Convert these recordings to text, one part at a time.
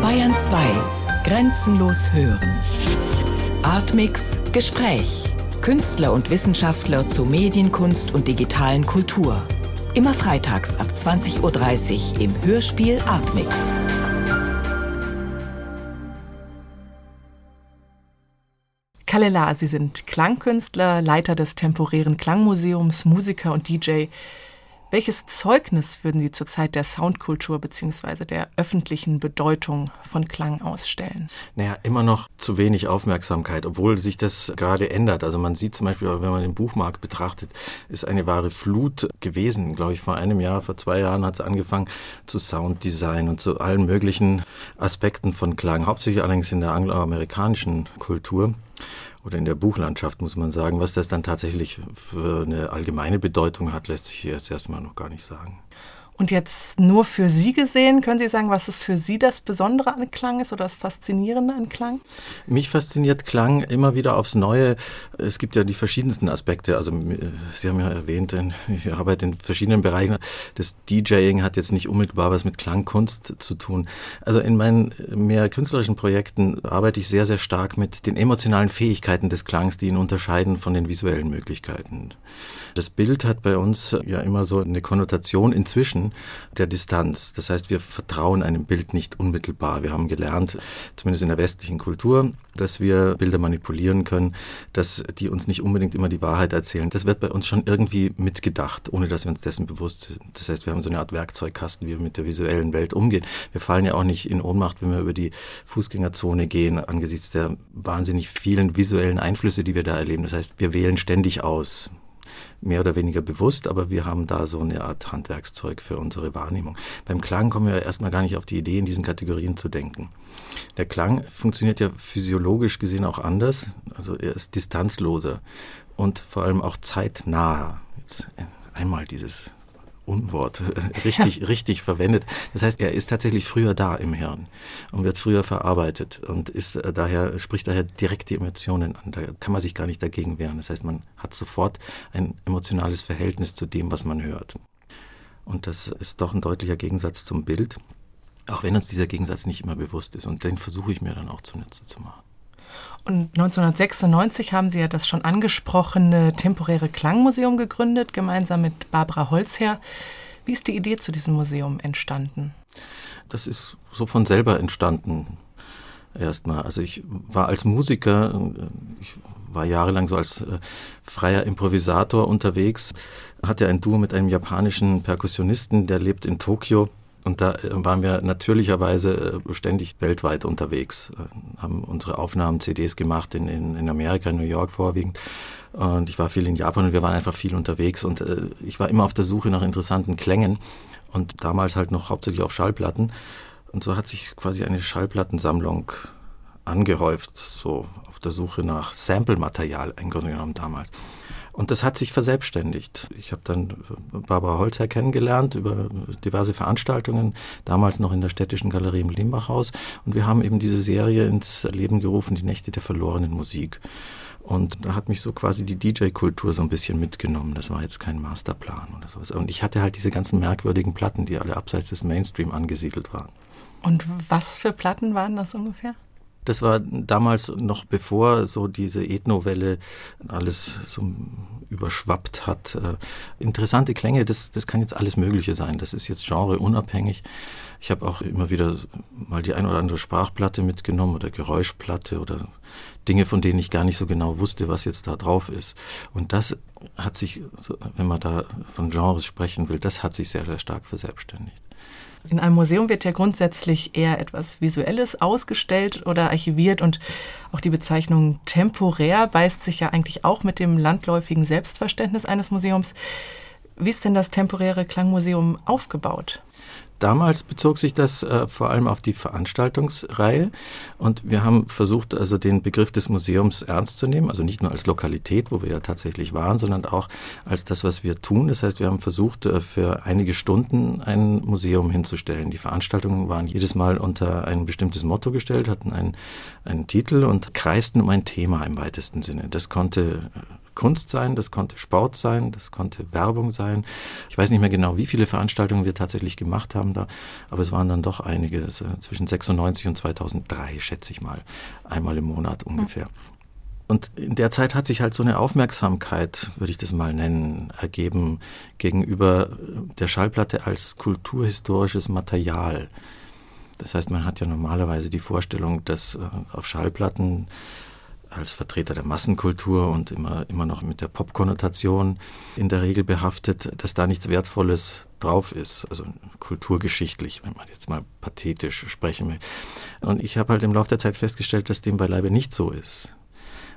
Bayern 2. Grenzenlos hören. Artmix Gespräch. Künstler und Wissenschaftler zu Medienkunst und digitalen Kultur. Immer freitags ab 20.30 Uhr im Hörspiel Artmix. Kalela, Sie sind Klangkünstler, Leiter des temporären Klangmuseums, Musiker und DJ. Welches Zeugnis würden Sie zur Zeit der Soundkultur bzw. der öffentlichen Bedeutung von Klang ausstellen? Naja, immer noch zu wenig Aufmerksamkeit, obwohl sich das gerade ändert. Also man sieht zum Beispiel, wenn man den Buchmarkt betrachtet, ist eine wahre Flut gewesen. Glaube ich, vor einem Jahr, vor zwei Jahren hat es angefangen zu Sounddesign und zu allen möglichen Aspekten von Klang, hauptsächlich allerdings in der angloamerikanischen Kultur oder in der Buchlandschaft, muss man sagen. Was das dann tatsächlich für eine allgemeine Bedeutung hat, lässt sich jetzt erstmal noch gar nicht sagen. Und jetzt nur für Sie gesehen, können Sie sagen, was es für Sie das Besondere an Klang ist oder das Faszinierende an Klang? Mich fasziniert Klang immer wieder aufs Neue. Es gibt ja die verschiedensten Aspekte. Also Sie haben ja erwähnt, ich arbeite in verschiedenen Bereichen. Das DJing hat jetzt nicht unmittelbar was mit Klangkunst zu tun. Also in meinen mehr künstlerischen Projekten arbeite ich sehr, sehr stark mit den emotionalen Fähigkeiten des Klangs, die ihn unterscheiden von den visuellen Möglichkeiten. Das Bild hat bei uns ja immer so eine Konnotation inzwischen der Distanz. Das heißt, wir vertrauen einem Bild nicht unmittelbar. Wir haben gelernt, zumindest in der westlichen Kultur, dass wir Bilder manipulieren können, dass die uns nicht unbedingt immer die Wahrheit erzählen. Das wird bei uns schon irgendwie mitgedacht, ohne dass wir uns dessen bewusst sind. Das heißt, wir haben so eine Art Werkzeugkasten, wie wir mit der visuellen Welt umgehen. Wir fallen ja auch nicht in Ohnmacht, wenn wir über die Fußgängerzone gehen, angesichts der wahnsinnig vielen visuellen Einflüsse, die wir da erleben. Das heißt, wir wählen ständig aus mehr oder weniger bewusst, aber wir haben da so eine Art Handwerkszeug für unsere Wahrnehmung. Beim Klang kommen wir erstmal gar nicht auf die Idee, in diesen Kategorien zu denken. Der Klang funktioniert ja physiologisch gesehen auch anders, also er ist distanzloser und vor allem auch zeitnaher. Jetzt einmal dieses Unwort richtig, richtig verwendet. Das heißt, er ist tatsächlich früher da im Hirn und wird früher verarbeitet und ist äh, daher, spricht daher direkt die Emotionen an. Da kann man sich gar nicht dagegen wehren. Das heißt, man hat sofort ein emotionales Verhältnis zu dem, was man hört. Und das ist doch ein deutlicher Gegensatz zum Bild, auch wenn uns dieser Gegensatz nicht immer bewusst ist. Und den versuche ich mir dann auch zunutze zu machen. Und 1996 haben Sie ja das schon angesprochene temporäre Klangmuseum gegründet, gemeinsam mit Barbara Holzherr. Wie ist die Idee zu diesem Museum entstanden? Das ist so von selber entstanden. Erstmal. Also ich war als Musiker, ich war jahrelang so als äh, freier Improvisator unterwegs, hatte ein Duo mit einem japanischen Perkussionisten, der lebt in Tokio und da äh, waren wir natürlicherweise äh, ständig weltweit unterwegs, äh, haben unsere Aufnahmen, CDs gemacht in, in, in Amerika, in New York vorwiegend. Und ich war viel in Japan und wir waren einfach viel unterwegs und ich war immer auf der Suche nach interessanten Klängen und damals halt noch hauptsächlich auf Schallplatten. Und so hat sich quasi eine Schallplattensammlung angehäuft, so auf der Suche nach Sample-Material, im Grunde genommen damals. Und das hat sich verselbstständigt. Ich habe dann Barbara Holzer kennengelernt über diverse Veranstaltungen, damals noch in der Städtischen Galerie im Limbachhaus. Und wir haben eben diese Serie ins Leben gerufen, die Nächte der verlorenen Musik. Und da hat mich so quasi die DJ-Kultur so ein bisschen mitgenommen. Das war jetzt kein Masterplan oder sowas. Und ich hatte halt diese ganzen merkwürdigen Platten, die alle abseits des Mainstream angesiedelt waren. Und was für Platten waren das ungefähr? Das war damals noch bevor so diese Ethnowelle alles so überschwappt hat. Äh, interessante Klänge, das, das kann jetzt alles Mögliche sein. Das ist jetzt genreunabhängig. Ich habe auch immer wieder mal die ein oder andere Sprachplatte mitgenommen oder Geräuschplatte oder Dinge, von denen ich gar nicht so genau wusste, was jetzt da drauf ist. Und das hat sich, wenn man da von Genres sprechen will, das hat sich sehr, sehr stark verselbstständigt. In einem Museum wird ja grundsätzlich eher etwas Visuelles ausgestellt oder archiviert und auch die Bezeichnung temporär beißt sich ja eigentlich auch mit dem landläufigen Selbstverständnis eines Museums. Wie ist denn das temporäre Klangmuseum aufgebaut? Damals bezog sich das äh, vor allem auf die Veranstaltungsreihe und wir haben versucht, also den Begriff des Museums ernst zu nehmen, also nicht nur als Lokalität, wo wir ja tatsächlich waren, sondern auch als das, was wir tun. Das heißt, wir haben versucht, äh, für einige Stunden ein Museum hinzustellen. Die Veranstaltungen waren jedes Mal unter ein bestimmtes Motto gestellt, hatten einen, einen Titel und kreisten um ein Thema im weitesten Sinne. Das konnte äh, Kunst sein, das konnte Sport sein, das konnte Werbung sein. Ich weiß nicht mehr genau, wie viele Veranstaltungen wir tatsächlich gemacht haben da, aber es waren dann doch einige, zwischen 96 und 2003, schätze ich mal, einmal im Monat ungefähr. Und in der Zeit hat sich halt so eine Aufmerksamkeit, würde ich das mal nennen, ergeben gegenüber der Schallplatte als kulturhistorisches Material. Das heißt, man hat ja normalerweise die Vorstellung, dass äh, auf Schallplatten als Vertreter der Massenkultur und immer, immer noch mit der Pop-Konnotation in der Regel behaftet, dass da nichts Wertvolles drauf ist, also kulturgeschichtlich, wenn man jetzt mal pathetisch sprechen will. Und ich habe halt im Laufe der Zeit festgestellt, dass dem beileibe nicht so ist.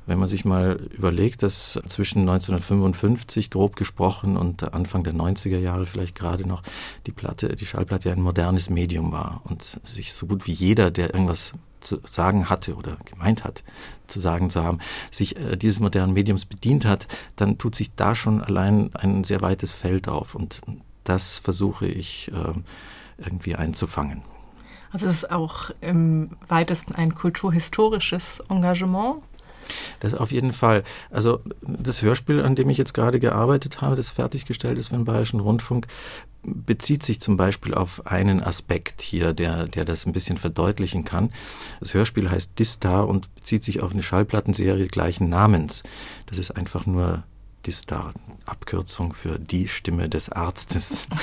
Wenn man sich mal überlegt, dass zwischen 1955 grob gesprochen und Anfang der 90er Jahre vielleicht gerade noch die Platte, die Schallplatte ein modernes Medium war und sich so gut wie jeder, der irgendwas zu sagen hatte oder gemeint hat, zu sagen zu haben, sich äh, dieses modernen Mediums bedient hat, dann tut sich da schon allein ein sehr weites Feld auf und das versuche ich äh, irgendwie einzufangen. Also es ist auch im weitesten ein kulturhistorisches Engagement? Das auf jeden Fall. Also das Hörspiel, an dem ich jetzt gerade gearbeitet habe, das fertiggestellt ist für den Bayerischen Rundfunk, bezieht sich zum Beispiel auf einen Aspekt hier, der, der das ein bisschen verdeutlichen kann. Das Hörspiel heißt Distar und bezieht sich auf eine Schallplattenserie gleichen Namens. Das ist einfach nur Distar, Abkürzung für die Stimme des Arztes.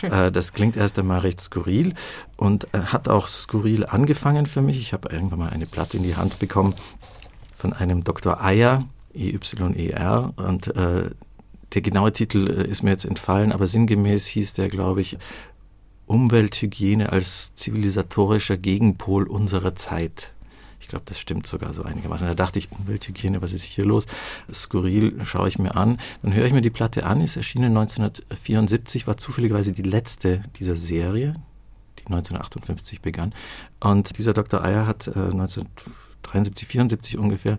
Äh, das klingt erst einmal recht skurril und äh, hat auch skurril angefangen für mich. Ich habe irgendwann mal eine Platte in die Hand bekommen von einem Dr. Eyer, E-Y-E-R, und äh, der genaue Titel äh, ist mir jetzt entfallen, aber sinngemäß hieß der, glaube ich, Umwelthygiene als zivilisatorischer Gegenpol unserer Zeit. Ich glaube, das stimmt sogar so einigermaßen. Da dachte ich, Umwelthygiene, was ist hier los? Skurril schaue ich mir an. Dann höre ich mir die Platte an, ist erschienen 1974, war zufälligerweise die letzte dieser Serie, die 1958 begann. Und dieser Dr. Eyer hat äh, 1973, 74 ungefähr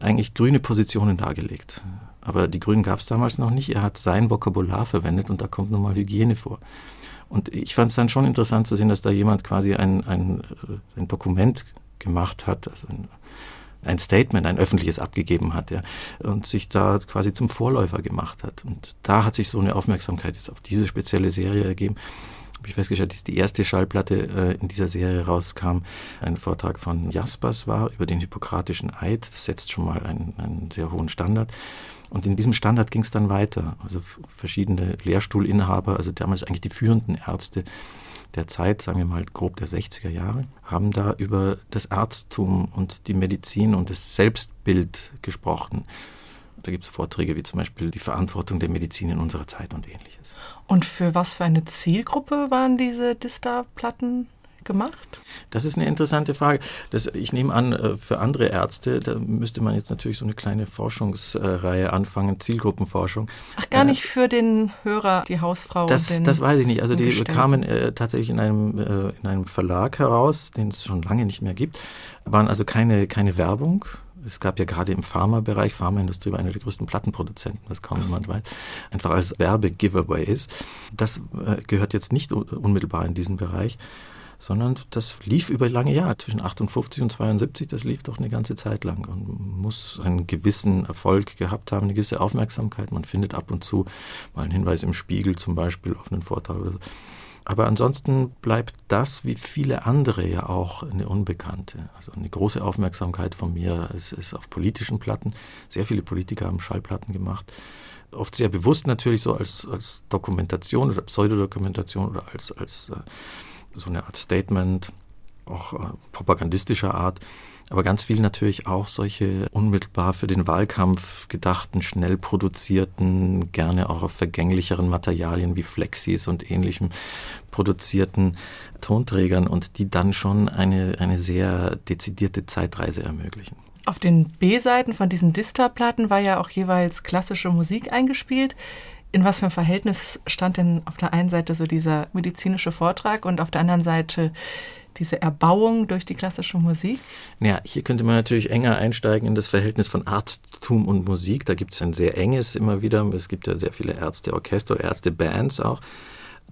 eigentlich grüne Positionen dargelegt. Aber die Grünen gab es damals noch nicht. Er hat sein Vokabular verwendet und da kommt nun mal Hygiene vor. Und ich fand es dann schon interessant zu sehen, dass da jemand quasi ein, ein, äh, ein Dokument gemacht hat, also ein, ein Statement, ein öffentliches abgegeben hat, ja, und sich da quasi zum Vorläufer gemacht hat. Und da hat sich so eine Aufmerksamkeit jetzt auf diese spezielle Serie ergeben. Habe ich festgestellt, dass die erste Schallplatte äh, in dieser Serie rauskam, ein Vortrag von Jaspers war über den hippokratischen Eid. Das setzt schon mal einen, einen sehr hohen Standard. Und in diesem Standard ging es dann weiter. Also verschiedene Lehrstuhlinhaber, also damals eigentlich die führenden Ärzte der Zeit, sagen wir mal grob der 60er Jahre, haben da über das Arzttum und die Medizin und das Selbstbild gesprochen. Da gibt es Vorträge wie zum Beispiel die Verantwortung der Medizin in unserer Zeit und ähnliches. Und für was für eine Zielgruppe waren diese Dista-Platten gemacht? Das ist eine interessante Frage. Das, ich nehme an, äh, für andere Ärzte, da müsste man jetzt natürlich so eine kleine Forschungsreihe anfangen, Zielgruppenforschung. Ach, gar nicht äh, für den Hörer, die Hausfrau. Das, den, das weiß ich nicht. Also die kamen äh, tatsächlich in einem, äh, in einem Verlag heraus, den es schon lange nicht mehr gibt, waren also keine, keine Werbung. Es gab ja gerade im Pharmabereich, Pharmaindustrie war einer der größten Plattenproduzenten, was kaum jemand weiß, einfach als Werbegiveaway ist. Das äh, gehört jetzt nicht unmittelbar in diesen Bereich sondern das lief über lange Jahre, zwischen 58 und 72, das lief doch eine ganze Zeit lang und muss einen gewissen Erfolg gehabt haben, eine gewisse Aufmerksamkeit. Man findet ab und zu mal einen Hinweis im Spiegel zum Beispiel auf einen Vortrag oder so. Aber ansonsten bleibt das, wie viele andere ja auch, eine Unbekannte. Also eine große Aufmerksamkeit von mir ist, ist auf politischen Platten. Sehr viele Politiker haben Schallplatten gemacht. Oft sehr bewusst natürlich so als, als Dokumentation oder Pseudodokumentation oder als, als äh, so eine Art Statement, auch äh, propagandistischer Art. Aber ganz viel natürlich auch solche unmittelbar für den Wahlkampf gedachten, schnell produzierten, gerne auch auf vergänglicheren Materialien wie Flexis und ähnlichem produzierten Tonträgern und die dann schon eine, eine sehr dezidierte Zeitreise ermöglichen. Auf den B-Seiten von diesen Dista-Platten war ja auch jeweils klassische Musik eingespielt in was für ein Verhältnis stand denn auf der einen Seite so dieser medizinische Vortrag und auf der anderen Seite diese Erbauung durch die klassische Musik? Ja, hier könnte man natürlich enger einsteigen in das Verhältnis von Arzttum und Musik. Da gibt es ein sehr enges immer wieder. Es gibt ja sehr viele Ärzteorchester, Ärztebands auch.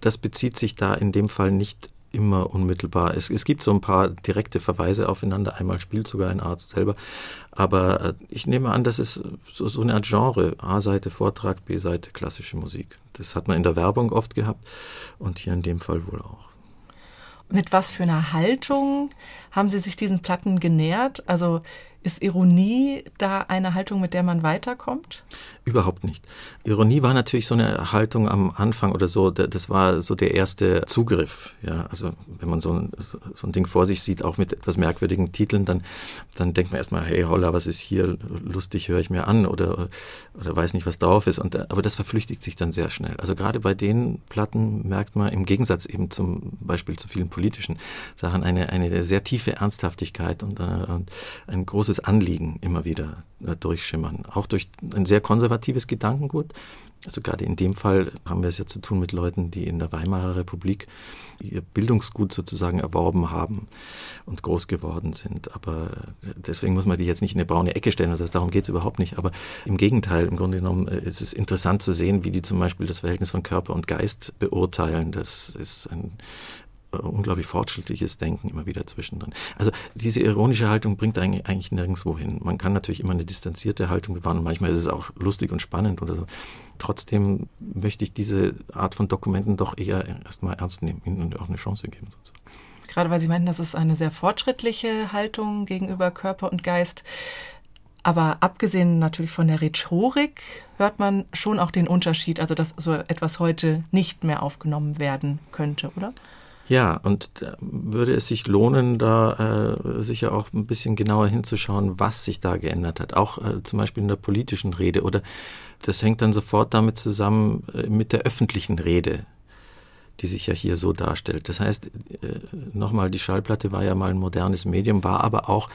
Das bezieht sich da in dem Fall nicht immer unmittelbar. Es, es gibt so ein paar direkte Verweise aufeinander. Einmal spielt sogar ein Arzt selber. Aber äh, ich nehme an, das ist so, so eine Art Genre. A-Seite Vortrag, B-Seite klassische Musik. Das hat man in der Werbung oft gehabt und hier in dem Fall wohl auch. Mit was für einer Haltung haben Sie sich diesen Platten genähert? Also ist Ironie da eine Haltung, mit der man weiterkommt? Überhaupt nicht. Ironie war natürlich so eine Haltung am Anfang oder so, das war so der erste Zugriff. Ja, also wenn man so ein, so ein Ding vor sich sieht, auch mit etwas merkwürdigen Titeln, dann, dann denkt man erstmal, hey holla, was ist hier? Lustig höre ich mir an oder, oder weiß nicht, was drauf ist. Und, aber das verflüchtigt sich dann sehr schnell. Also gerade bei den Platten merkt man im Gegensatz eben zum Beispiel zu vielen politischen Sachen eine, eine sehr tiefe Ernsthaftigkeit und, äh, und ein großes großes Anliegen immer wieder äh, durchschimmern. Auch durch ein sehr konservatives Gedankengut. Also gerade in dem Fall haben wir es ja zu tun mit Leuten, die in der Weimarer Republik ihr Bildungsgut sozusagen erworben haben und groß geworden sind. Aber deswegen muss man die jetzt nicht in eine braune Ecke stellen, also darum geht es überhaupt nicht. Aber im Gegenteil, im Grunde genommen äh, ist es interessant zu sehen, wie die zum Beispiel das Verhältnis von Körper und Geist beurteilen. Das ist ein, unglaublich fortschrittliches Denken immer wieder zwischendrin. Also diese ironische Haltung bringt eigentlich, eigentlich nirgendwo hin. Man kann natürlich immer eine distanzierte Haltung bewahren. Manchmal ist es auch lustig und spannend oder so. Trotzdem möchte ich diese Art von Dokumenten doch eher erstmal ernst nehmen, ihnen auch eine Chance geben. Sozusagen. Gerade weil Sie meinten, das ist eine sehr fortschrittliche Haltung gegenüber Körper und Geist. Aber abgesehen natürlich von der Rhetorik hört man schon auch den Unterschied, also dass so etwas heute nicht mehr aufgenommen werden könnte, oder? Ja, und würde es sich lohnen, da äh, sicher auch ein bisschen genauer hinzuschauen, was sich da geändert hat. Auch äh, zum Beispiel in der politischen Rede oder das hängt dann sofort damit zusammen äh, mit der öffentlichen Rede, die sich ja hier so darstellt. Das heißt, äh, nochmal, die Schallplatte war ja mal ein modernes Medium, war aber auch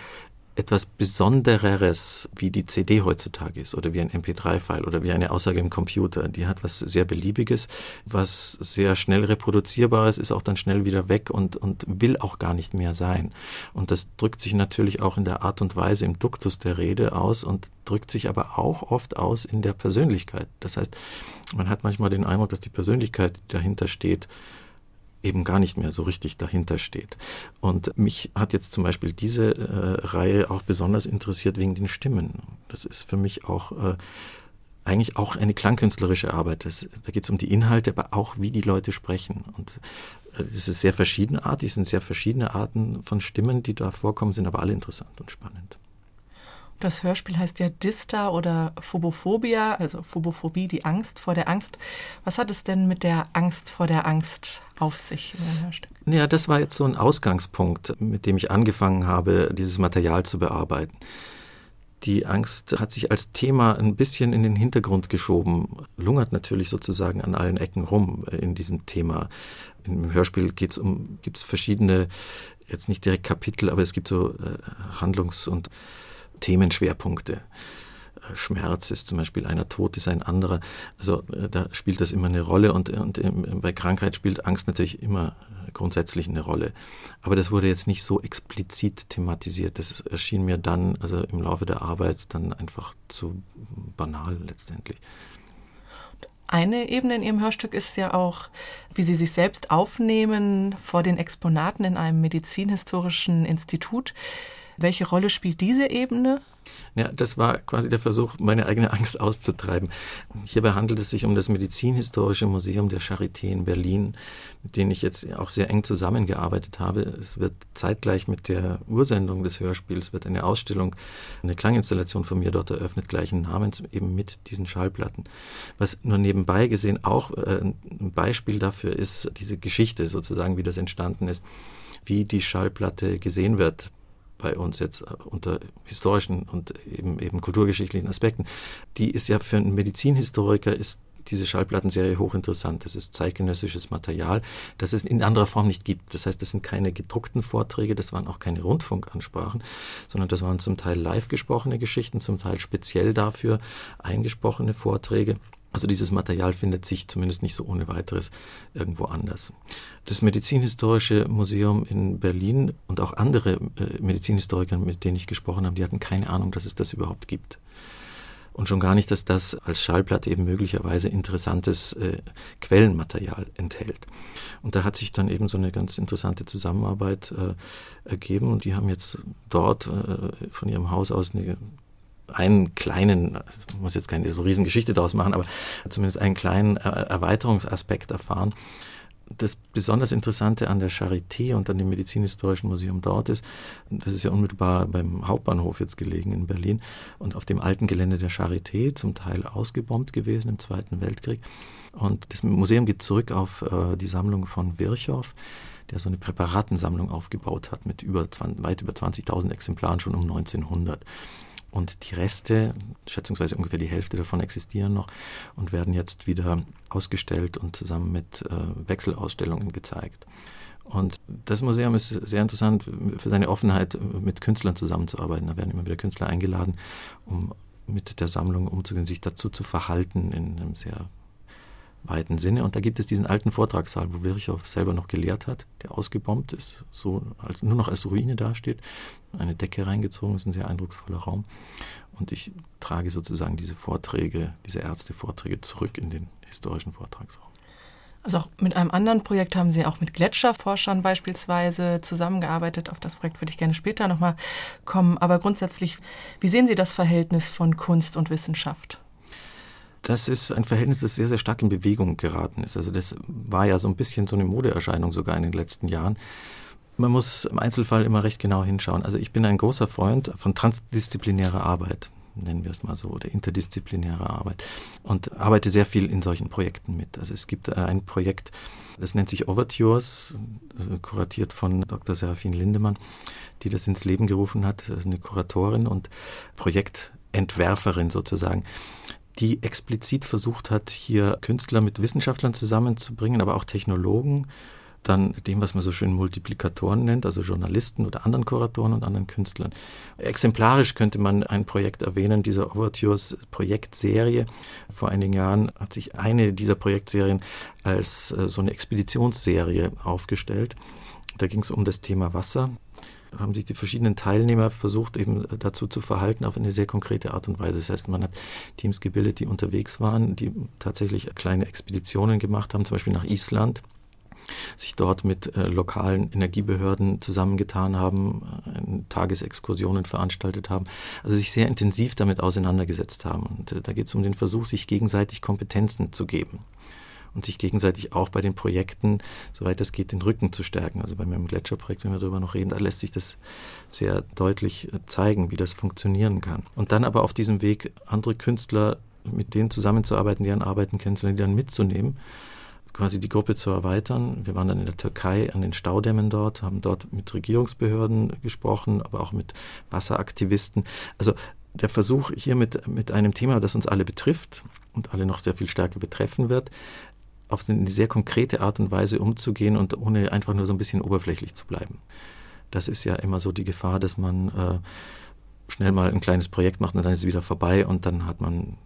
etwas Besondereres, wie die CD heutzutage ist oder wie ein MP3-File oder wie eine Aussage im Computer. Die hat was sehr Beliebiges, was sehr schnell reproduzierbares, ist auch dann schnell wieder weg und, und will auch gar nicht mehr sein. Und das drückt sich natürlich auch in der Art und Weise, im Duktus der Rede aus und drückt sich aber auch oft aus in der Persönlichkeit. Das heißt, man hat manchmal den Eindruck, dass die Persönlichkeit, dahinter steht, eben gar nicht mehr so richtig dahinter steht. Und mich hat jetzt zum Beispiel diese äh, Reihe auch besonders interessiert wegen den Stimmen. Das ist für mich auch äh, eigentlich auch eine klangkünstlerische Arbeit. Das, da geht es um die Inhalte, aber auch wie die Leute sprechen. Und äh, es ist sehr verschiedenartig, es sind sehr verschiedene Arten von Stimmen, die da vorkommen, sind aber alle interessant und spannend. Das Hörspiel heißt ja Dista oder Phobophobia, also Phobophobie, die Angst vor der Angst. Was hat es denn mit der Angst vor der Angst auf sich im Hörstück? Ja, das war jetzt so ein Ausgangspunkt, mit dem ich angefangen habe, dieses Material zu bearbeiten. Die Angst hat sich als Thema ein bisschen in den Hintergrund geschoben, lungert natürlich sozusagen an allen Ecken rum äh, in diesem Thema. Im Hörspiel um, gibt es verschiedene, jetzt nicht direkt Kapitel, aber es gibt so äh, Handlungs- und Themenschwerpunkte. Äh, Schmerz ist zum Beispiel einer, Tod ist ein anderer. Also äh, da spielt das immer eine Rolle und, und bei Krankheit spielt Angst natürlich immer grundsätzlich eine Rolle. Aber das wurde jetzt nicht so explizit thematisiert. Das erschien mir dann, also im Laufe der Arbeit, dann einfach zu banal letztendlich. Eine Ebene in Ihrem Hörstück ist ja auch, wie Sie sich selbst aufnehmen vor den Exponaten in einem medizinhistorischen Institut. Welche Rolle spielt diese Ebene? Ja, das war quasi der Versuch, meine eigene Angst auszutreiben. Hierbei handelt es sich um das Medizinhistorische Museum der Charité in Berlin, mit dem ich jetzt auch sehr eng zusammengearbeitet habe. Es wird zeitgleich mit der Ursendung des Hörspiels wird eine Ausstellung, eine Klanginstallation von mir dort eröffnet, gleichen Namens, eben mit diesen Schallplatten. Was nur nebenbei gesehen auch äh, ein Beispiel dafür ist, diese Geschichte sozusagen, wie das entstanden ist, wie die Schallplatte gesehen wird bei uns jetzt äh, unter historischen und eben, eben kulturgeschichtlichen Aspekten, die ist ja für einen Medizinhistoriker ist diese Schallplattenserie hochinteressant. Das ist zeitgenössisches Material, das es in anderer Form nicht gibt. Das heißt, das sind keine gedruckten Vorträge, das waren auch keine Rundfunkansprachen, sondern das waren zum Teil live gesprochene Geschichten, zum Teil speziell dafür eingesprochene Vorträge. Also dieses Material findet sich zumindest nicht so ohne weiteres irgendwo anders. Das Medizinhistorische Museum in Berlin und auch andere äh, Medizinhistoriker, mit denen ich gesprochen habe, die hatten keine Ahnung, dass es das überhaupt gibt. Und schon gar nicht, dass das als Schallplatte eben möglicherweise interessantes äh, Quellenmaterial enthält. Und da hat sich dann eben so eine ganz interessante Zusammenarbeit äh, ergeben und die haben jetzt dort äh, von ihrem Haus aus eine einen kleinen, ich muss jetzt keine so riesen Geschichte daraus machen, aber zumindest einen kleinen äh, Erweiterungsaspekt erfahren. Das besonders Interessante an der Charité und an dem Medizinhistorischen Museum dort ist, das ist ja unmittelbar beim Hauptbahnhof jetzt gelegen in Berlin und auf dem alten Gelände der Charité, zum Teil ausgebombt gewesen im Zweiten Weltkrieg. Und das Museum geht zurück auf äh, die Sammlung von Virchow, der so eine Präparatensammlung aufgebaut hat mit über 20, weit über 20.000 Exemplaren schon um 1900. Und die Reste, schätzungsweise ungefähr die Hälfte davon existieren noch und werden jetzt wieder ausgestellt und zusammen mit äh, Wechselausstellungen gezeigt. Und das Museum ist sehr interessant für seine Offenheit, mit Künstlern zusammenzuarbeiten. Da werden immer wieder Künstler eingeladen, um mit der Sammlung umzugehen, sich dazu zu verhalten in einem sehr weiten Sinne. Und da gibt es diesen alten Vortragssaal, wo Virchow selber noch gelehrt hat, der ausgebombt ist, so als, nur noch als Ruine dasteht. Eine Decke reingezogen ist, ein sehr eindrucksvoller Raum. Und ich trage sozusagen diese Vorträge, diese Ärztevorträge zurück in den historischen Vortragsraum. Also auch mit einem anderen Projekt haben Sie auch mit Gletscherforschern beispielsweise zusammengearbeitet. Auf das Projekt würde ich gerne später nochmal kommen. Aber grundsätzlich, wie sehen Sie das Verhältnis von Kunst und Wissenschaft? Das ist ein Verhältnis, das sehr, sehr stark in Bewegung geraten ist. Also das war ja so ein bisschen so eine Modeerscheinung sogar in den letzten Jahren. Man muss im Einzelfall immer recht genau hinschauen. Also ich bin ein großer Freund von transdisziplinärer Arbeit nennen wir es mal so, oder interdisziplinäre Arbeit und arbeite sehr viel in solchen Projekten mit. Also es gibt ein Projekt, das nennt sich Overtures, äh, kuratiert von Dr. Serafin Lindemann, die das ins Leben gerufen hat, eine Kuratorin und Projektentwerferin sozusagen die explizit versucht hat, hier Künstler mit Wissenschaftlern zusammenzubringen, aber auch Technologen, dann dem, was man so schön Multiplikatoren nennt, also Journalisten oder anderen Kuratoren und anderen Künstlern. Exemplarisch könnte man ein Projekt erwähnen, dieser Overtures Projektserie. Vor einigen Jahren hat sich eine dieser Projektserien als äh, so eine Expeditionsserie aufgestellt. Da ging es um das Thema Wasser haben sich die verschiedenen Teilnehmer versucht, eben dazu zu verhalten auf eine sehr konkrete Art und Weise. Das heißt, man hat Teams gebildet, die unterwegs waren, die tatsächlich kleine Expeditionen gemacht haben, zum Beispiel nach Island sich dort mit äh, lokalen Energiebehörden zusammengetan haben, äh, Tagesexkursionen veranstaltet haben, also sich sehr intensiv damit auseinandergesetzt haben. Und äh, da geht es um den Versuch, sich gegenseitig Kompetenzen zu geben und sich gegenseitig auch bei den Projekten, soweit es geht, den Rücken zu stärken. Also bei meinem Gletscherprojekt, wenn wir darüber noch reden, da lässt sich das sehr deutlich äh, zeigen, wie das funktionieren kann. Und dann aber auf diesem Weg andere Künstler mit denen zusammenzuarbeiten, deren Arbeiten kennenzulernen, die dann mitzunehmen, quasi die Gruppe zu erweitern. Wir waren dann in der Türkei an den Staudämmen dort, haben dort mit Regierungsbehörden gesprochen, aber auch mit Wasseraktivisten. Also der Versuch hier mit, mit einem Thema, das uns alle betrifft und alle noch sehr viel stärker betreffen wird, auf eine sehr konkrete Art und Weise umzugehen und ohne einfach nur so ein bisschen oberflächlich zu bleiben. Das ist ja immer so die Gefahr, dass man äh, schnell mal ein kleines Projekt macht und dann ist es wieder vorbei und dann hat man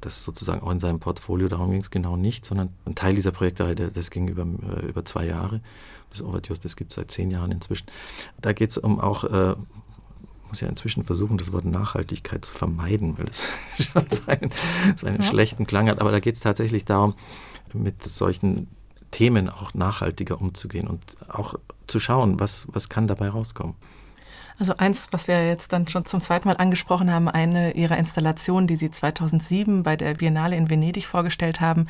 das sozusagen auch in seinem Portfolio. Darum ging es genau nicht, sondern ein Teil dieser Projektreihe, das ging über, äh, über zwei Jahre. Das Overtures, das gibt es seit zehn Jahren inzwischen. Da geht es um auch äh, muss ja inzwischen versuchen, das Wort Nachhaltigkeit zu vermeiden, weil es schon seinen, seinen ja. schlechten Klang hat. Aber da geht es tatsächlich darum, mit solchen Themen auch nachhaltiger umzugehen und auch zu schauen, was, was kann dabei rauskommen. Also eins, was wir jetzt dann schon zum zweiten Mal angesprochen haben, eine Ihrer Installationen, die Sie 2007 bei der Biennale in Venedig vorgestellt haben,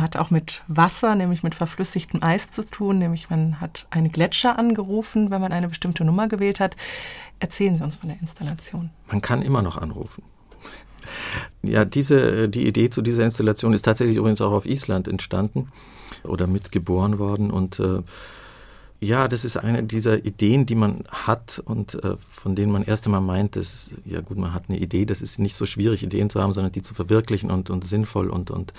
hat auch mit Wasser, nämlich mit verflüssigtem Eis zu tun, nämlich man hat einen Gletscher angerufen, wenn man eine bestimmte Nummer gewählt hat. Erzählen Sie uns von der Installation. Man kann immer noch anrufen. Ja, diese, die Idee zu dieser Installation ist tatsächlich übrigens auch auf Island entstanden oder mitgeboren worden. Und äh, ja, das ist eine dieser Ideen, die man hat und äh, von denen man erst einmal meint, dass, ja gut, man hat eine Idee, das ist nicht so schwierig, Ideen zu haben, sondern die zu verwirklichen und, und sinnvoll und, und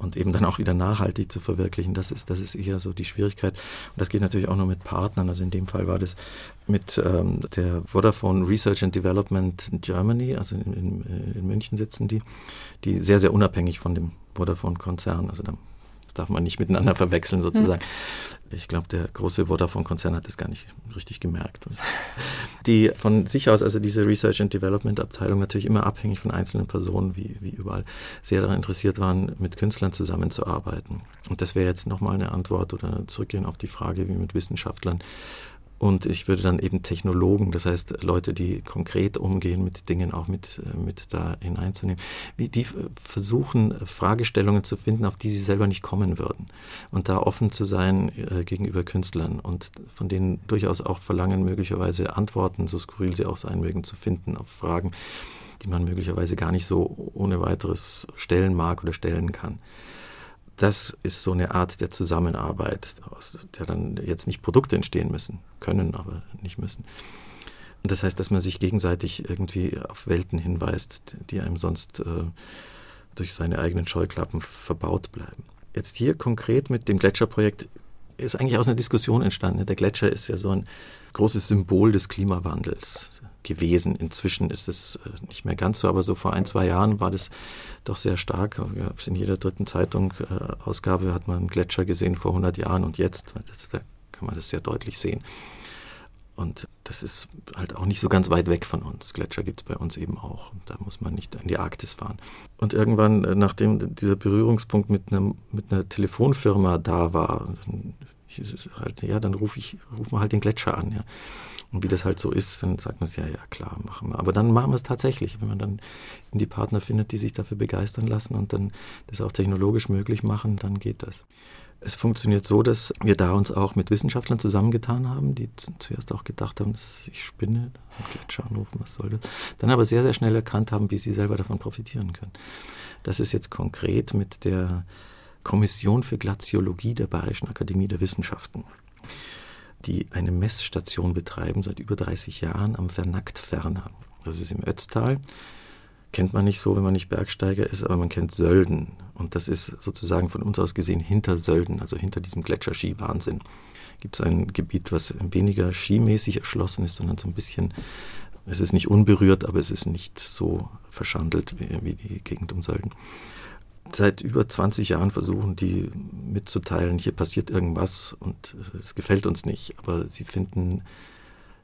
und eben dann auch wieder nachhaltig zu verwirklichen. Das ist, das ist eher so die Schwierigkeit. Und das geht natürlich auch nur mit Partnern. Also in dem Fall war das mit ähm, der Vodafone Research and Development Germany, also in, in, in München sitzen die, die sehr, sehr unabhängig von dem Vodafone-Konzern, also da darf man nicht miteinander verwechseln sozusagen. Hm. Ich glaube, der große Vodafone-Konzern hat das gar nicht richtig gemerkt. Die von sich aus, also diese Research and Development Abteilung, natürlich immer abhängig von einzelnen Personen, wie, wie überall, sehr daran interessiert waren, mit Künstlern zusammenzuarbeiten. Und das wäre jetzt nochmal eine Antwort oder zurückgehen auf die Frage, wie mit Wissenschaftlern und ich würde dann eben Technologen, das heißt Leute, die konkret umgehen mit Dingen auch mit, äh, mit da hineinzunehmen, wie die versuchen, Fragestellungen zu finden, auf die sie selber nicht kommen würden. Und da offen zu sein äh, gegenüber Künstlern und von denen durchaus auch verlangen, möglicherweise Antworten, so skurril sie auch sein mögen, zu finden auf Fragen, die man möglicherweise gar nicht so ohne weiteres stellen mag oder stellen kann das ist so eine Art der Zusammenarbeit, aus der dann jetzt nicht Produkte entstehen müssen, können, aber nicht müssen. Und das heißt, dass man sich gegenseitig irgendwie auf Welten hinweist, die einem sonst äh, durch seine eigenen Scheuklappen verbaut bleiben. Jetzt hier konkret mit dem Gletscherprojekt ist eigentlich aus einer Diskussion entstanden. Der Gletscher ist ja so ein großes Symbol des Klimawandels gewesen. Inzwischen ist es äh, nicht mehr ganz so, aber so vor ein, zwei Jahren war das doch sehr stark. In jeder dritten Zeitung äh, Ausgabe hat man einen Gletscher gesehen vor 100 Jahren und jetzt, das, da kann man das sehr deutlich sehen. Und das ist halt auch nicht so ganz weit weg von uns. Gletscher gibt es bei uns eben auch. Da muss man nicht in die Arktis fahren. Und irgendwann, äh, nachdem dieser Berührungspunkt mit, einem, mit einer Telefonfirma da war, halt, ja, dann rufe ich, ruf mal halt den Gletscher an, ja. Und wie das halt so ist, dann sagt man es ja, ja klar, machen wir. Aber dann machen wir es tatsächlich, wenn man dann die Partner findet, die sich dafür begeistern lassen und dann das auch technologisch möglich machen, dann geht das. Es funktioniert so, dass wir da uns auch mit Wissenschaftlern zusammengetan haben, die zuerst auch gedacht haben, ich spinne, Gletscher anrufen, was soll das? Dann aber sehr, sehr schnell erkannt haben, wie sie selber davon profitieren können. Das ist jetzt konkret mit der Kommission für Glaziologie der Bayerischen Akademie der Wissenschaften die eine Messstation betreiben seit über 30 Jahren am Vernackt Ferner. Das ist im Ötztal. Kennt man nicht so, wenn man nicht Bergsteiger ist, aber man kennt Sölden. Und das ist sozusagen von uns aus gesehen hinter Sölden, also hinter diesem Gletscherski-Wahnsinn. Gibt es ein Gebiet, was weniger skimäßig erschlossen ist, sondern so ein bisschen, es ist nicht unberührt, aber es ist nicht so verschandelt wie die Gegend um Sölden seit über 20 Jahren versuchen die mitzuteilen, hier passiert irgendwas und es gefällt uns nicht. Aber sie finden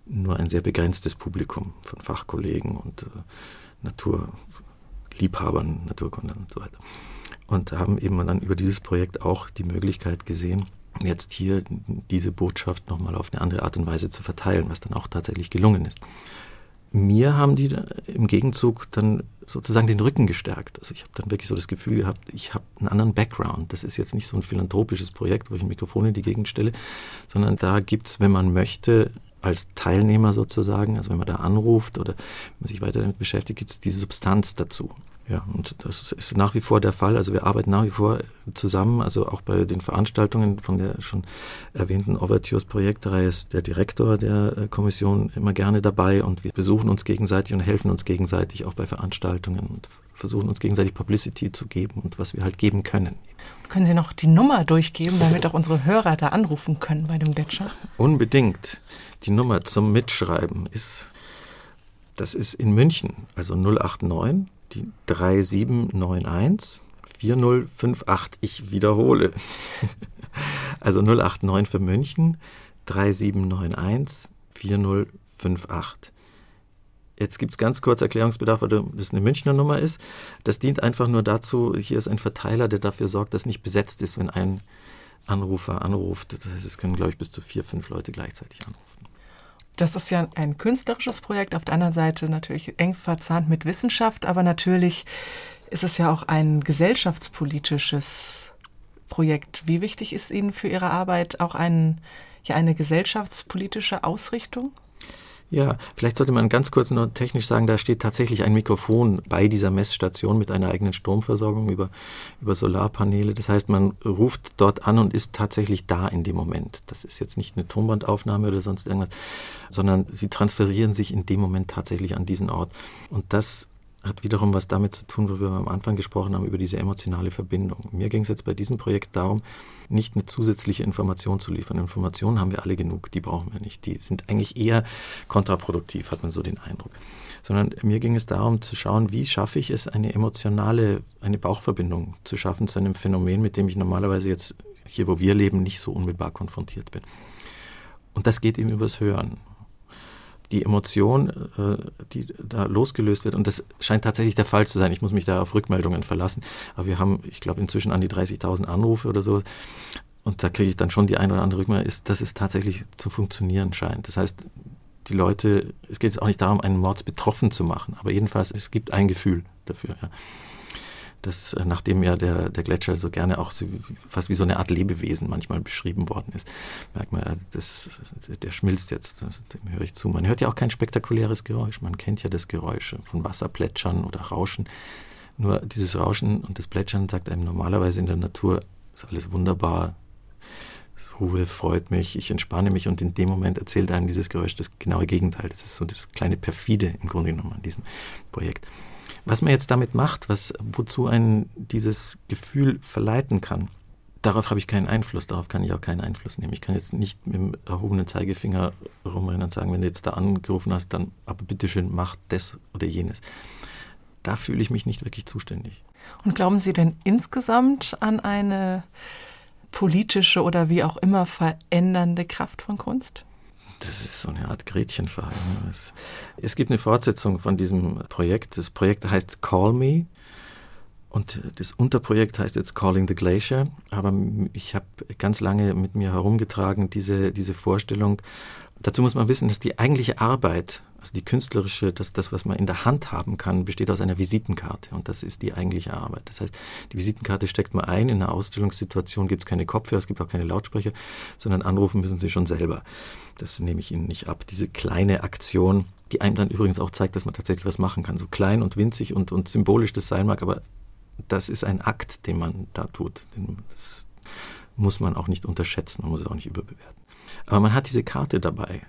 nur ein sehr begrenztes Publikum von Fachkollegen und äh, Naturliebhabern, Naturkundern und so weiter. Und haben eben dann über dieses Projekt auch die Möglichkeit gesehen, jetzt hier diese Botschaft nochmal auf eine andere Art und Weise zu verteilen, was dann auch tatsächlich gelungen ist mir haben die im Gegenzug dann sozusagen den Rücken gestärkt. Also ich habe dann wirklich so das Gefühl gehabt, ich habe einen anderen Background. Das ist jetzt nicht so ein philanthropisches Projekt, wo ich ein Mikrofon in die Gegend stelle, sondern da gibt's, wenn man möchte, als Teilnehmer sozusagen, also wenn man da anruft oder man sich weiter damit beschäftigt, gibt's diese Substanz dazu. Ja, und das ist nach wie vor der Fall. Also wir arbeiten nach wie vor zusammen, also auch bei den Veranstaltungen von der schon erwähnten Overtures Projektreihe ist der Direktor der äh, Kommission immer gerne dabei und wir besuchen uns gegenseitig und helfen uns gegenseitig auch bei Veranstaltungen und versuchen uns gegenseitig Publicity zu geben und was wir halt geben können. Können Sie noch die Nummer durchgeben, damit auch unsere Hörer da anrufen können bei dem Gletscher? Unbedingt. Die Nummer zum Mitschreiben ist, das ist in München, also 089 die 3791 4058. Ich wiederhole. also 089 für München 3791 4058. Jetzt gibt es ganz kurz Erklärungsbedarf, weil das eine Münchner Nummer ist. Das dient einfach nur dazu, hier ist ein Verteiler, der dafür sorgt, dass nicht besetzt ist, wenn ein Anrufer anruft. Das heißt, es können, glaube ich, bis zu vier, fünf Leute gleichzeitig anrufen. Das ist ja ein künstlerisches Projekt, auf der anderen Seite natürlich eng verzahnt mit Wissenschaft, aber natürlich ist es ja auch ein gesellschaftspolitisches Projekt. Wie wichtig ist Ihnen für Ihre Arbeit auch ein, ja, eine gesellschaftspolitische Ausrichtung? Ja, vielleicht sollte man ganz kurz nur technisch sagen, da steht tatsächlich ein Mikrofon bei dieser Messstation mit einer eigenen Stromversorgung über, über Solarpaneele. Das heißt, man ruft dort an und ist tatsächlich da in dem Moment. Das ist jetzt nicht eine Tonbandaufnahme oder sonst irgendwas, sondern sie transferieren sich in dem Moment tatsächlich an diesen Ort. Und das hat wiederum was damit zu tun, wo wir am Anfang gesprochen haben, über diese emotionale Verbindung. Mir ging es jetzt bei diesem Projekt darum, nicht eine zusätzliche Information zu liefern. Informationen haben wir alle genug, die brauchen wir nicht. Die sind eigentlich eher kontraproduktiv, hat man so den Eindruck. Sondern mir ging es darum zu schauen, wie schaffe ich es, eine emotionale, eine Bauchverbindung zu schaffen zu einem Phänomen, mit dem ich normalerweise jetzt hier, wo wir leben, nicht so unmittelbar konfrontiert bin. Und das geht eben übers Hören die Emotion, äh, die da losgelöst wird, und das scheint tatsächlich der Fall zu sein, ich muss mich da auf Rückmeldungen verlassen, aber wir haben, ich glaube, inzwischen an die 30.000 Anrufe oder so, und da kriege ich dann schon die eine oder andere Rückmeldung, ist, dass es tatsächlich zu funktionieren scheint. Das heißt, die Leute, es geht jetzt auch nicht darum, einen Mords betroffen zu machen, aber jedenfalls, es gibt ein Gefühl dafür. Ja dass äh, nachdem ja der, der Gletscher so gerne auch so, fast wie so eine Art Lebewesen manchmal beschrieben worden ist, merkt man, das, der schmilzt jetzt, dem höre ich zu. Man hört ja auch kein spektakuläres Geräusch, man kennt ja das Geräusch von Wasserplätschern oder Rauschen. Nur dieses Rauschen und das Plätschern sagt einem normalerweise in der Natur, ist alles wunderbar, Ruhe freut mich, ich entspanne mich und in dem Moment erzählt einem dieses Geräusch das genaue Gegenteil. Das ist so das kleine Perfide im Grunde genommen an diesem Projekt. Was man jetzt damit macht, was, wozu einen dieses Gefühl verleiten kann, darauf habe ich keinen Einfluss, darauf kann ich auch keinen Einfluss nehmen. Ich kann jetzt nicht mit dem erhobenen Zeigefinger rumrennen und sagen, wenn du jetzt da angerufen hast, dann aber bitteschön mach das oder jenes. Da fühle ich mich nicht wirklich zuständig. Und glauben Sie denn insgesamt an eine politische oder wie auch immer verändernde Kraft von Kunst? Das ist so eine Art Gretchenverein. Es gibt eine Fortsetzung von diesem Projekt. Das Projekt heißt Call Me. Und das Unterprojekt heißt jetzt Calling the Glacier. Aber ich habe ganz lange mit mir herumgetragen, diese, diese Vorstellung. Dazu muss man wissen, dass die eigentliche Arbeit also die künstlerische, das, das, was man in der Hand haben kann, besteht aus einer Visitenkarte und das ist die eigentliche Arbeit. Das heißt, die Visitenkarte steckt man ein, in einer Ausstellungssituation gibt es keine Kopfhörer, es gibt auch keine Lautsprecher, sondern anrufen müssen Sie schon selber. Das nehme ich Ihnen nicht ab. Diese kleine Aktion, die einem dann übrigens auch zeigt, dass man tatsächlich was machen kann. So klein und winzig und, und symbolisch das sein mag, aber das ist ein Akt, den man da tut. Das muss man auch nicht unterschätzen, man muss es auch nicht überbewerten. Aber man hat diese Karte dabei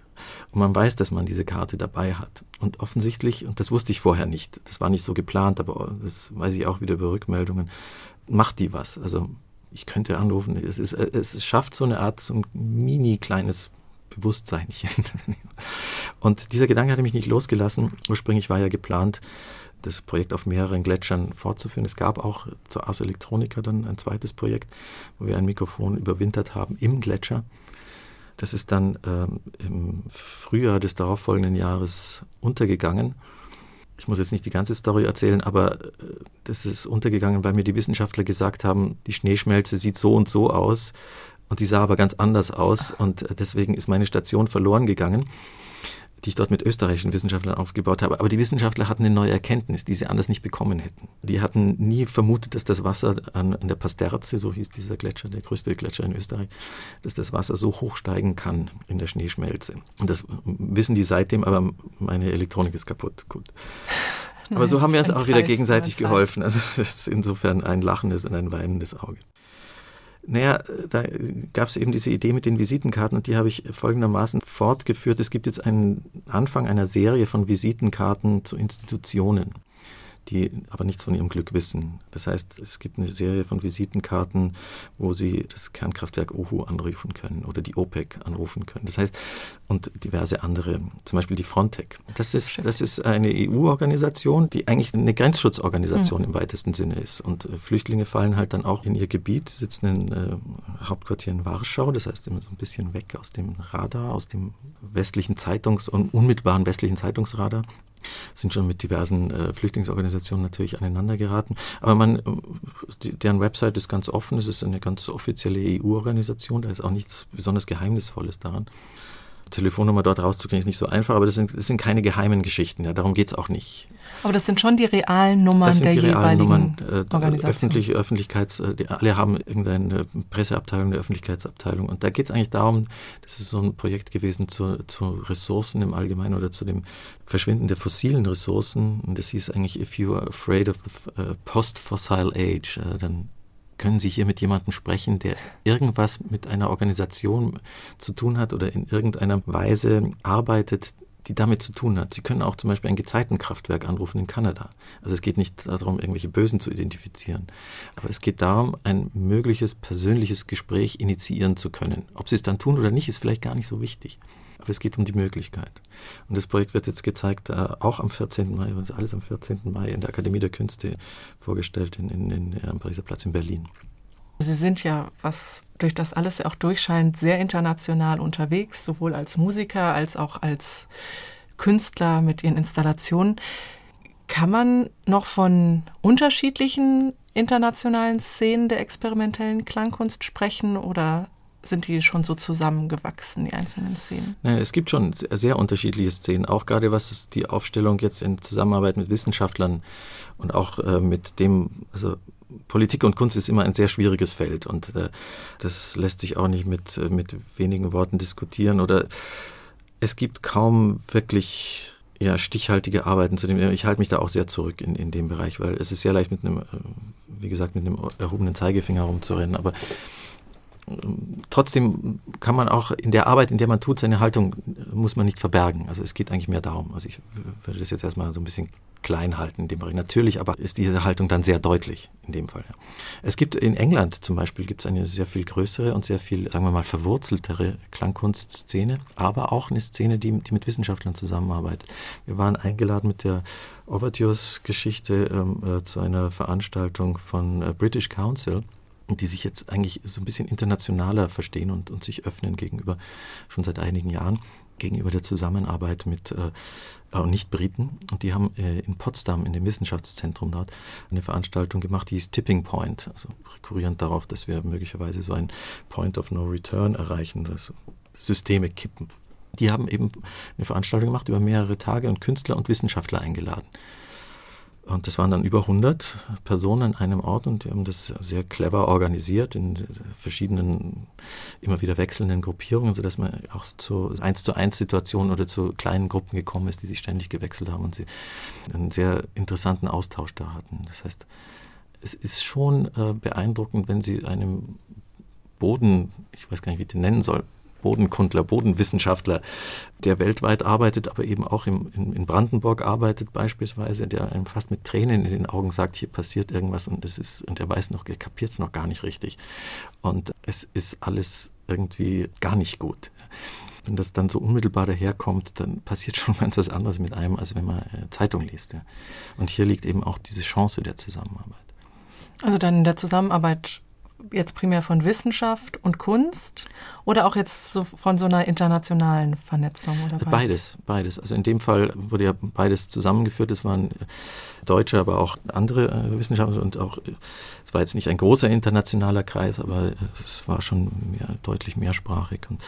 und man weiß, dass man diese Karte dabei hat. Und offensichtlich, und das wusste ich vorher nicht, das war nicht so geplant, aber das weiß ich auch wieder über Rückmeldungen, macht die was. Also ich könnte anrufen, es, ist, es schafft so eine Art, so ein mini kleines Bewusstseinchen. Und dieser Gedanke hatte mich nicht losgelassen. Ursprünglich war ja geplant, das Projekt auf mehreren Gletschern fortzuführen. Es gab auch zur Ars Electronica dann ein zweites Projekt, wo wir ein Mikrofon überwintert haben im Gletscher. Das ist dann ähm, im Frühjahr des darauffolgenden Jahres untergegangen. Ich muss jetzt nicht die ganze Story erzählen, aber äh, das ist untergegangen, weil mir die Wissenschaftler gesagt haben, die Schneeschmelze sieht so und so aus und die sah aber ganz anders aus und äh, deswegen ist meine Station verloren gegangen die ich dort mit österreichischen Wissenschaftlern aufgebaut habe. Aber die Wissenschaftler hatten eine neue Erkenntnis, die sie anders nicht bekommen hätten. Die hatten nie vermutet, dass das Wasser an, an der Pasterze, so hieß dieser Gletscher, der größte Gletscher in Österreich, dass das Wasser so hoch steigen kann in der Schneeschmelze. Und das wissen die seitdem, aber meine Elektronik ist kaputt. Gut. Aber Nein, so haben wir uns auch wieder gegenseitig geholfen. Also das ist insofern ein lachendes und ein weinendes Auge. Naja, da gab es eben diese Idee mit den Visitenkarten und die habe ich folgendermaßen fortgeführt. Es gibt jetzt einen Anfang einer Serie von Visitenkarten zu Institutionen die aber nichts von ihrem Glück wissen. Das heißt, es gibt eine Serie von Visitenkarten, wo sie das Kernkraftwerk Ohu anrufen können oder die OPEC anrufen können. Das heißt, und diverse andere, zum Beispiel die Frontec. Das ist, das ist eine EU-Organisation, die eigentlich eine Grenzschutzorganisation mhm. im weitesten Sinne ist. Und äh, Flüchtlinge fallen halt dann auch in ihr Gebiet, sitzen in äh, Hauptquartier in Warschau, das heißt immer so ein bisschen weg aus dem Radar, aus dem westlichen Zeitungs- und unmittelbaren westlichen Zeitungsradar sind schon mit diversen äh, Flüchtlingsorganisationen natürlich aneinander geraten. Aber man, die, deren Website ist ganz offen, es ist eine ganz offizielle EU-Organisation, da ist auch nichts besonders Geheimnisvolles daran. Telefonnummer dort rauszukriegen, ist nicht so einfach, aber das sind, das sind keine geheimen Geschichten, ja, darum geht's auch nicht. Aber das sind schon die realen Nummern das sind der die realen jeweiligen Nummern, äh, Organisation. Öffentliche Öffentlichkeits, äh, die, alle haben irgendeine Presseabteilung, eine Öffentlichkeitsabteilung. Und da geht's eigentlich darum, das ist so ein Projekt gewesen zu, zu Ressourcen im Allgemeinen oder zu dem Verschwinden der fossilen Ressourcen. Und das hieß eigentlich, if you are afraid of the uh, post-fossil age, uh, dann können Sie hier mit jemandem sprechen, der irgendwas mit einer Organisation zu tun hat oder in irgendeiner Weise arbeitet, die damit zu tun hat. Sie können auch zum Beispiel ein Gezeitenkraftwerk anrufen in Kanada. Also es geht nicht darum, irgendwelche Bösen zu identifizieren. Aber es geht darum, ein mögliches persönliches Gespräch initiieren zu können. Ob sie es dann tun oder nicht, ist vielleicht gar nicht so wichtig. Aber es geht um die Möglichkeit. Und das Projekt wird jetzt gezeigt, äh, auch am 14. Mai, alles am 14. Mai in der Akademie der Künste vorgestellt in, in, in, am Pariser Platz in Berlin. Sie sind ja, was durch das alles auch durchscheint, sehr international unterwegs, sowohl als Musiker als auch als Künstler mit ihren Installationen. Kann man noch von unterschiedlichen internationalen Szenen der experimentellen Klangkunst sprechen oder sind die schon so zusammengewachsen, die einzelnen Szenen? Es gibt schon sehr unterschiedliche Szenen, auch gerade was die Aufstellung jetzt in Zusammenarbeit mit Wissenschaftlern und auch äh, mit dem, also Politik und Kunst ist immer ein sehr schwieriges Feld und äh, das lässt sich auch nicht mit, äh, mit wenigen Worten diskutieren oder es gibt kaum wirklich ja, stichhaltige Arbeiten zu dem. Ich halte mich da auch sehr zurück in, in dem Bereich, weil es ist sehr leicht mit einem, äh, wie gesagt, mit einem erhobenen Zeigefinger rumzurennen. Aber trotzdem kann man auch in der Arbeit, in der man tut, seine Haltung muss man nicht verbergen. Also es geht eigentlich mehr darum. Also ich würde das jetzt erstmal so ein bisschen klein halten in dem Bereich. Natürlich aber ist diese Haltung dann sehr deutlich in dem Fall. Es gibt in England zum Beispiel gibt es eine sehr viel größere und sehr viel, sagen wir mal, verwurzeltere Klangkunstszene, aber auch eine Szene, die, die mit Wissenschaftlern zusammenarbeitet. Wir waren eingeladen mit der Overtures-Geschichte ähm, äh, zu einer Veranstaltung von äh, British Council die sich jetzt eigentlich so ein bisschen internationaler verstehen und, und sich öffnen gegenüber, schon seit einigen Jahren, gegenüber der Zusammenarbeit mit äh, Nicht-Briten. Und die haben äh, in Potsdam, in dem Wissenschaftszentrum dort, eine Veranstaltung gemacht, die hieß Tipping Point, also rekurrierend darauf, dass wir möglicherweise so ein Point of No Return erreichen, also Systeme kippen. Die haben eben eine Veranstaltung gemacht über mehrere Tage und Künstler und Wissenschaftler eingeladen. Und das waren dann über 100 Personen an einem Ort und die haben das sehr clever organisiert in verschiedenen, immer wieder wechselnden Gruppierungen, sodass man auch zu eins zu eins Situationen oder zu kleinen Gruppen gekommen ist, die sich ständig gewechselt haben und sie einen sehr interessanten Austausch da hatten. Das heißt, es ist schon äh, beeindruckend, wenn sie einem Boden, ich weiß gar nicht, wie ich den nennen soll, Bodenkundler, Bodenwissenschaftler, der weltweit arbeitet, aber eben auch im, in, in, Brandenburg arbeitet beispielsweise, der einem fast mit Tränen in den Augen sagt, hier passiert irgendwas und es ist, und er weiß noch, er kapiert es noch gar nicht richtig. Und es ist alles irgendwie gar nicht gut. Wenn das dann so unmittelbar daherkommt, dann passiert schon ganz was anderes mit einem, als wenn man äh, Zeitung liest. Ja. Und hier liegt eben auch diese Chance der Zusammenarbeit. Also dann in der Zusammenarbeit jetzt primär von Wissenschaft und Kunst oder auch jetzt so von so einer internationalen Vernetzung? Oder beides? beides, beides. Also in dem Fall wurde ja beides zusammengeführt. Es waren Deutsche, aber auch andere äh, Wissenschaftler und auch, es war jetzt nicht ein großer internationaler Kreis, aber es war schon mehr, deutlich mehrsprachig und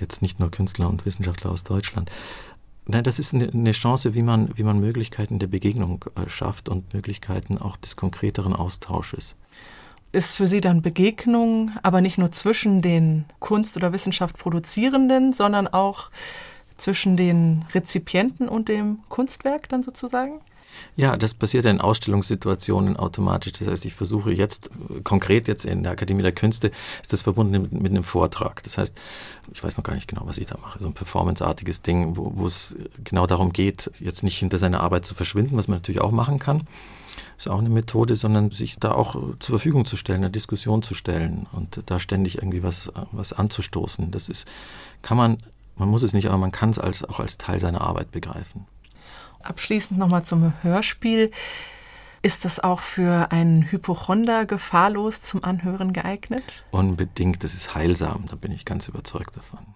jetzt nicht nur Künstler und Wissenschaftler aus Deutschland. Nein, das ist eine Chance, wie man, wie man Möglichkeiten der Begegnung äh, schafft und Möglichkeiten auch des konkreteren Austausches ist für Sie dann Begegnung, aber nicht nur zwischen den Kunst- oder Wissenschaft Produzierenden, sondern auch zwischen den Rezipienten und dem Kunstwerk dann sozusagen? Ja, das passiert in Ausstellungssituationen automatisch. Das heißt, ich versuche jetzt, konkret jetzt in der Akademie der Künste, ist das verbunden mit, mit einem Vortrag. Das heißt, ich weiß noch gar nicht genau, was ich da mache. So ein performanceartiges Ding, wo, wo es genau darum geht, jetzt nicht hinter seiner Arbeit zu verschwinden, was man natürlich auch machen kann. Ist auch eine Methode, sondern sich da auch zur Verfügung zu stellen, eine Diskussion zu stellen und da ständig irgendwie was, was anzustoßen. Das ist, kann man, man muss es nicht, aber man kann es als, auch als Teil seiner Arbeit begreifen. Abschließend nochmal zum Hörspiel. Ist das auch für einen Hypochonder gefahrlos zum Anhören geeignet? Unbedingt, das ist heilsam, da bin ich ganz überzeugt davon.